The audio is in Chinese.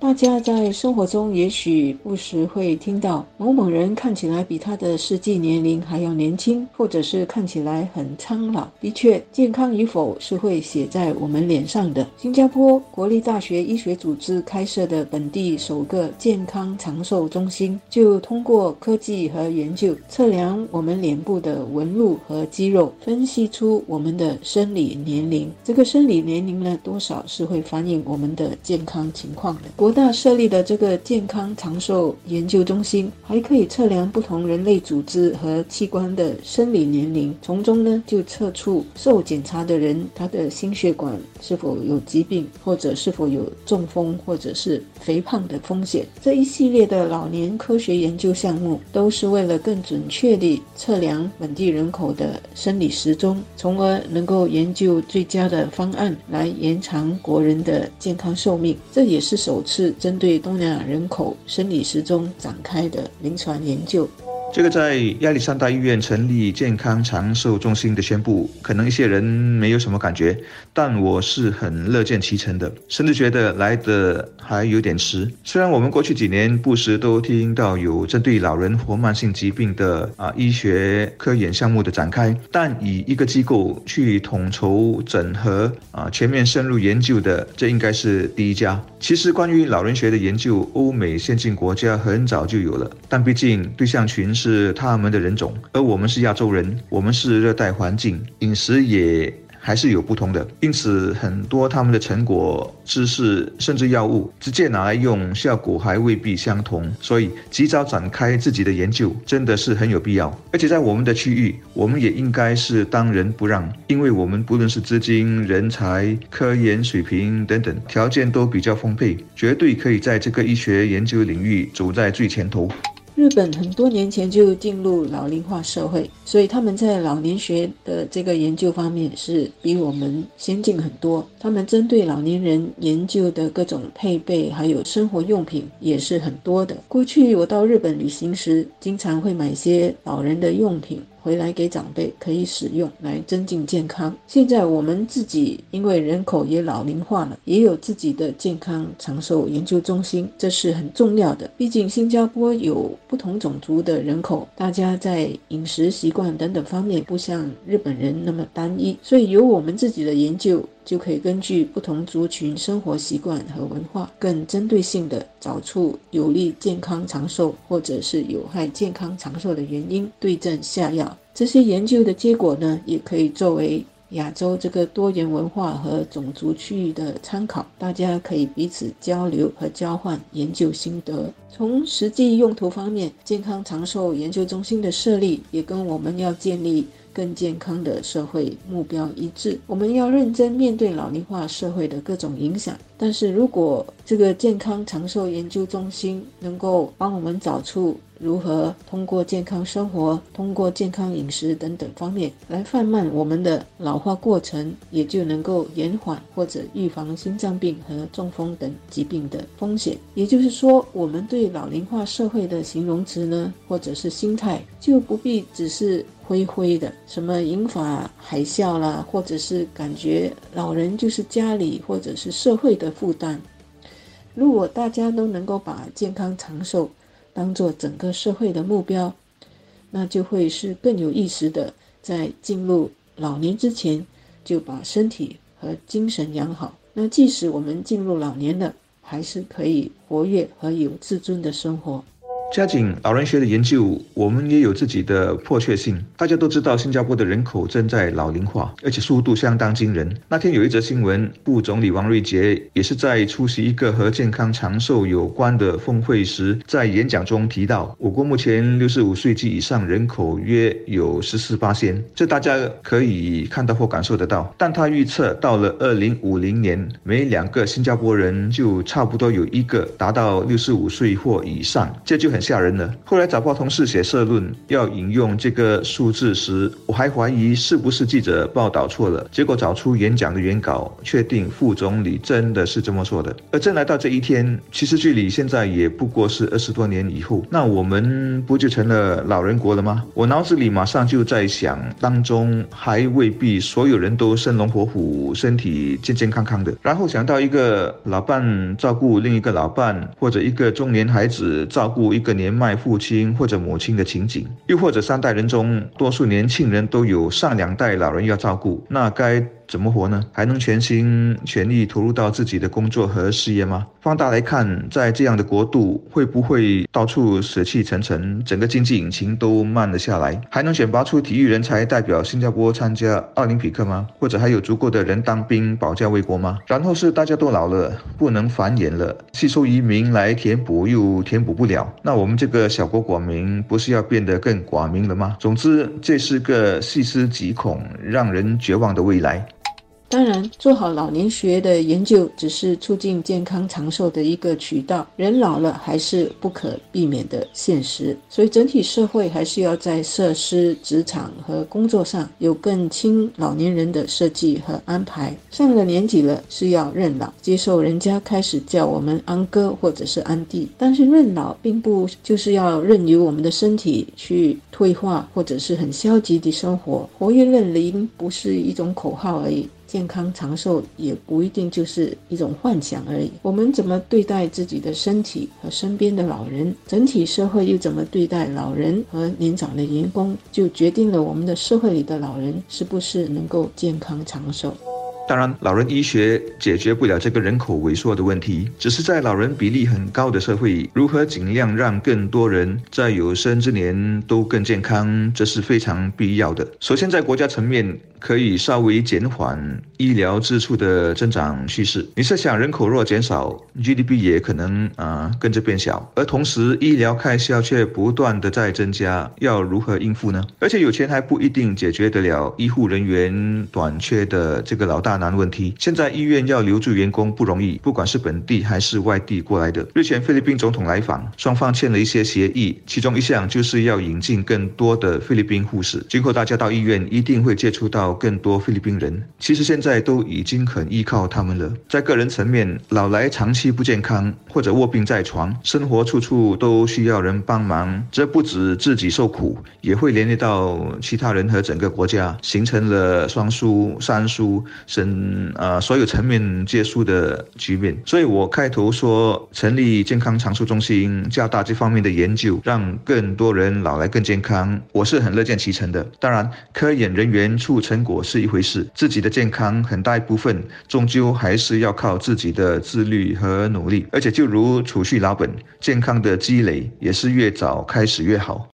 大家在生活中也许不时会听到某某人看起来比他的实际年龄还要年轻，或者是看起来很苍老。的确，健康与否是会写在我们脸上的。新加坡国立大学医学组织开设的本地首个健康长寿中心，就通过科技和研究测量我们脸部的纹路和肌肉，分析出我们的生理年龄。这个生理年龄呢，多少是会反映我们的健康情况的。国大设立的这个健康长寿研究中心，还可以测量不同人类组织和器官的生理年龄，从中呢就测出受检查的人他的心血管是否有疾病，或者是否有中风或者是肥胖的风险。这一系列的老年科学研究项目，都是为了更准确地测量本地人口的生理时钟，从而能够研究最佳的方案来延长国人的健康寿命。这也是首次。是针对东南亚人口生理时钟展开的临床研究。这个在亚历山大医院成立健康长寿中心的宣布，可能一些人没有什么感觉，但我是很乐见其成的，甚至觉得来的还有点迟。虽然我们过去几年不时都听到有针对老人或慢性疾病的啊医学科研项目的展开，但以一个机构去统筹整合啊全面深入研究的，这应该是第一家。其实关于老人学的研究，欧美先进国家很早就有了，但毕竟对象群是。是他们的人种，而我们是亚洲人，我们是热带环境，饮食也还是有不同的，因此很多他们的成果、知识甚至药物直接拿来用，效果还未必相同。所以及早展开自己的研究真的是很有必要。而且在我们的区域，我们也应该是当仁不让，因为我们不论是资金、人才、科研水平等等条件都比较丰沛，绝对可以在这个医学研究领域走在最前头。日本很多年前就进入老龄化社会，所以他们在老年学的这个研究方面是比我们先进很多。他们针对老年人研究的各种配备还有生活用品也是很多的。过去我到日本旅行时，经常会买些老人的用品。回来给长辈可以使用来增进健康。现在我们自己因为人口也老龄化了，也有自己的健康长寿研究中心，这是很重要的。毕竟新加坡有不同种族的人口，大家在饮食习惯等等方面不像日本人那么单一，所以有我们自己的研究。就可以根据不同族群生活习惯和文化，更针对性的找出有利健康长寿或者是有害健康长寿的原因，对症下药。这些研究的结果呢，也可以作为亚洲这个多元文化和种族区域的参考，大家可以彼此交流和交换研究心得。从实际用途方面，健康长寿研究中心的设立也跟我们要建立。更健康的社会目标一致，我们要认真面对老龄化社会的各种影响。但是如果这个健康长寿研究中心能够帮我们找出如何通过健康生活、通过健康饮食等等方面来放慢我们的老化过程，也就能够延缓或者预防心脏病和中风等疾病的风险。也就是说，我们对老龄化社会的形容词呢，或者是心态，就不必只是灰灰的，什么引发海啸啦，或者是感觉老人就是家里或者是社会的负担。如果大家都能够把健康长寿当做整个社会的目标，那就会是更有意识的，在进入老年之前就把身体和精神养好。那即使我们进入老年了，还是可以活跃和有自尊的生活。加紧老人学的研究，我们也有自己的迫切性。大家都知道，新加坡的人口正在老龄化，而且速度相当惊人。那天有一则新闻，副总理王瑞杰也是在出席一个和健康长寿有关的峰会时，在演讲中提到，我国目前六十五岁及以上人口约有十四八千，这大家可以看到或感受得到。但他预测到了二零五零年，每两个新加坡人就差不多有一个达到六十五岁或以上，这就很。吓人了。后来早报同事写社论要引用这个数字时，我还怀疑是不是记者报道错了。结果找出演讲的原稿，确定副总理真的是这么说的。而真来到这一天，其实距离现在也不过是二十多年以后，那我们不就成了老人国了吗？我脑子里马上就在想，当中还未必所有人都生龙活虎、身体健健康康的。然后想到一个老伴照顾另一个老伴，或者一个中年孩子照顾一个年迈父亲或者母亲的情景，又或者三代人中多数年轻人都有上两代老人要照顾，那该。怎么活呢？还能全心全力投入到自己的工作和事业吗？放大来看，在这样的国度，会不会到处死气沉沉，整个经济引擎都慢了下来？还能选拔出体育人才代表新加坡参加奥林匹克吗？或者还有足够的人当兵保家卫国吗？然后是大家都老了，不能繁衍了，吸收移民来填补又填补不了，那我们这个小国寡民，不是要变得更寡民了吗？总之，这是个细思极恐、让人绝望的未来。当然，做好老年学的研究只是促进健康长寿的一个渠道。人老了还是不可避免的现实，所以整体社会还是要在设施、职场和工作上有更亲老年人的设计和安排。上了年纪了是要认老，接受人家开始叫我们安哥或者是安弟。但是认老并不就是要任由我们的身体去退化，或者是很消极的生活。活跃认龄不是一种口号而已。健康长寿也不一定就是一种幻想而已。我们怎么对待自己的身体和身边的老人，整体社会又怎么对待老人和年长的员工，就决定了我们的社会里的老人是不是能够健康长寿。当然，老人医学解决不了这个人口萎缩的问题，只是在老人比例很高的社会，如何尽量让更多人在有生之年都更健康，这是非常必要的。首先，在国家层面，可以稍微减缓医疗支出的增长趋势。你设想，人口若减少，GDP 也可能啊跟着变小，而同时医疗开销却不断的在增加，要如何应付呢？而且有钱还不一定解决得了医护人员短缺的这个老大。难问题。现在医院要留住员工不容易，不管是本地还是外地过来的。日前菲律宾总统来访，双方签了一些协议，其中一项就是要引进更多的菲律宾护士。今后大家到医院一定会接触到更多菲律宾人。其实现在都已经很依靠他们了。在个人层面，老来长期不健康或者卧病在床，生活处处都需要人帮忙，这不止自己受苦，也会连累到其他人和整个国家，形成了双输、三输，甚。嗯，呃，所有层面结束的局面，所以我开头说成立健康长寿中心，加大这方面的研究，让更多人老来更健康，我是很乐见其成的。当然，科研人员出成果是一回事，自己的健康很大一部分终究还是要靠自己的自律和努力。而且，就如储蓄老本，健康的积累也是越早开始越好。